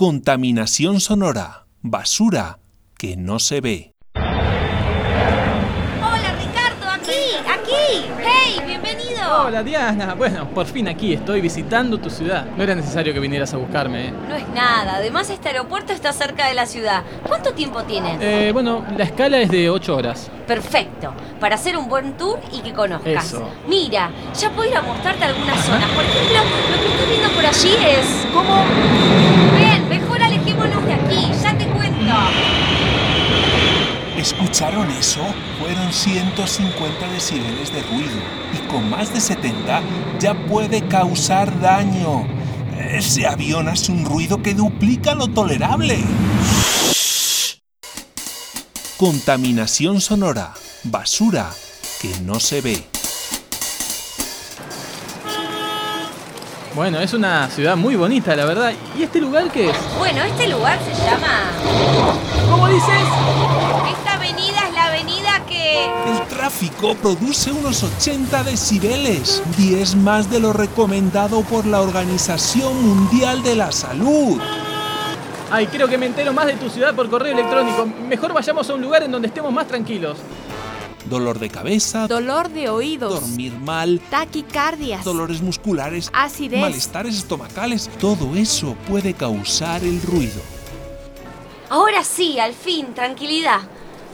Contaminación sonora, basura que no se ve. Hola Ricardo, aquí, aquí. Hey, bienvenido. Hola Diana, bueno, por fin aquí estoy visitando tu ciudad. No era necesario que vinieras a buscarme. ¿eh? No es nada, además este aeropuerto está cerca de la ciudad. ¿Cuánto tiempo tienes? Eh, bueno, la escala es de 8 horas. Perfecto, para hacer un buen tour y que conozcas. Eso. Mira, ya puedo ir a mostrarte algunas zonas. Por ejemplo, lo que estás viendo por allí es como... Ven, mejor alejémonos de aquí, ya te cuento. ¿Escucharon eso? Fueron 150 decibeles de ruido y con más de 70 ya puede causar daño. Ese avión hace un ruido que duplica lo tolerable. Contaminación sonora, basura que no se ve. Bueno, es una ciudad muy bonita, la verdad. ¿Y este lugar qué es? Bueno, este lugar se llama... ¿Cómo dices? Esta avenida es la avenida que... El tráfico produce unos 80 decibeles, 10 más de lo recomendado por la Organización Mundial de la Salud. Ay, creo que me entero más de tu ciudad por correo electrónico. Mejor vayamos a un lugar en donde estemos más tranquilos. Dolor de cabeza, Dolor de oídos. dormir mal, Taquicardias. dolores musculares, Acidez. malestares estomacales, todo eso puede causar el ruido. Ahora sí, al fin, tranquilidad.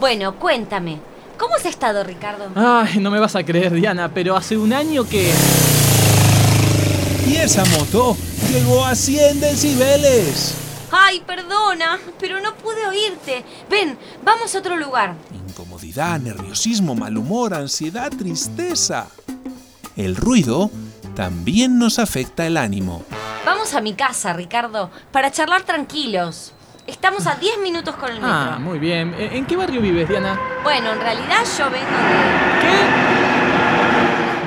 Bueno, cuéntame. ¿Cómo has estado, Ricardo? Ay, no me vas a creer, Diana, pero hace un año que... Y esa moto llegó a 100 decibeles. Ay, perdona, pero no pude oírte. Ven, vamos a otro lugar. Incomodidad, nerviosismo, mal humor, ansiedad, tristeza. El ruido también nos afecta el ánimo. Vamos a mi casa, Ricardo, para charlar tranquilos. Estamos a 10 minutos con el metro. Ah, muy bien. ¿En qué barrio vives, Diana? Bueno, en realidad yo vengo de... ¿Qué?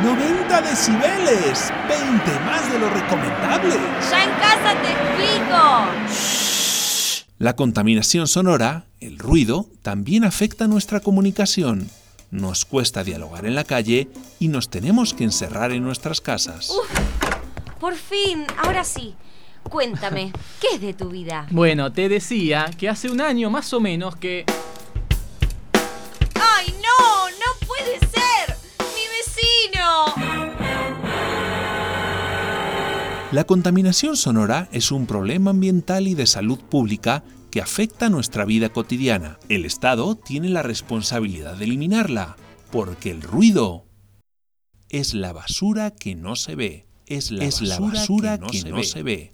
90 decibeles, 20 más de lo recomendable. Ya en casa te explico. La contaminación sonora, el ruido, también afecta nuestra comunicación. Nos cuesta dialogar en la calle y nos tenemos que encerrar en nuestras casas. Por fin, ahora sí. Cuéntame, ¿qué es de tu vida? Bueno, te decía que hace un año más o menos que... ¡Ay, no! ¡No puede ser! ¡Mi vecino! La contaminación sonora es un problema ambiental y de salud pública que afecta nuestra vida cotidiana. El Estado tiene la responsabilidad de eliminarla, porque el ruido es la basura que no se ve. Es la basura, que no, se, ve.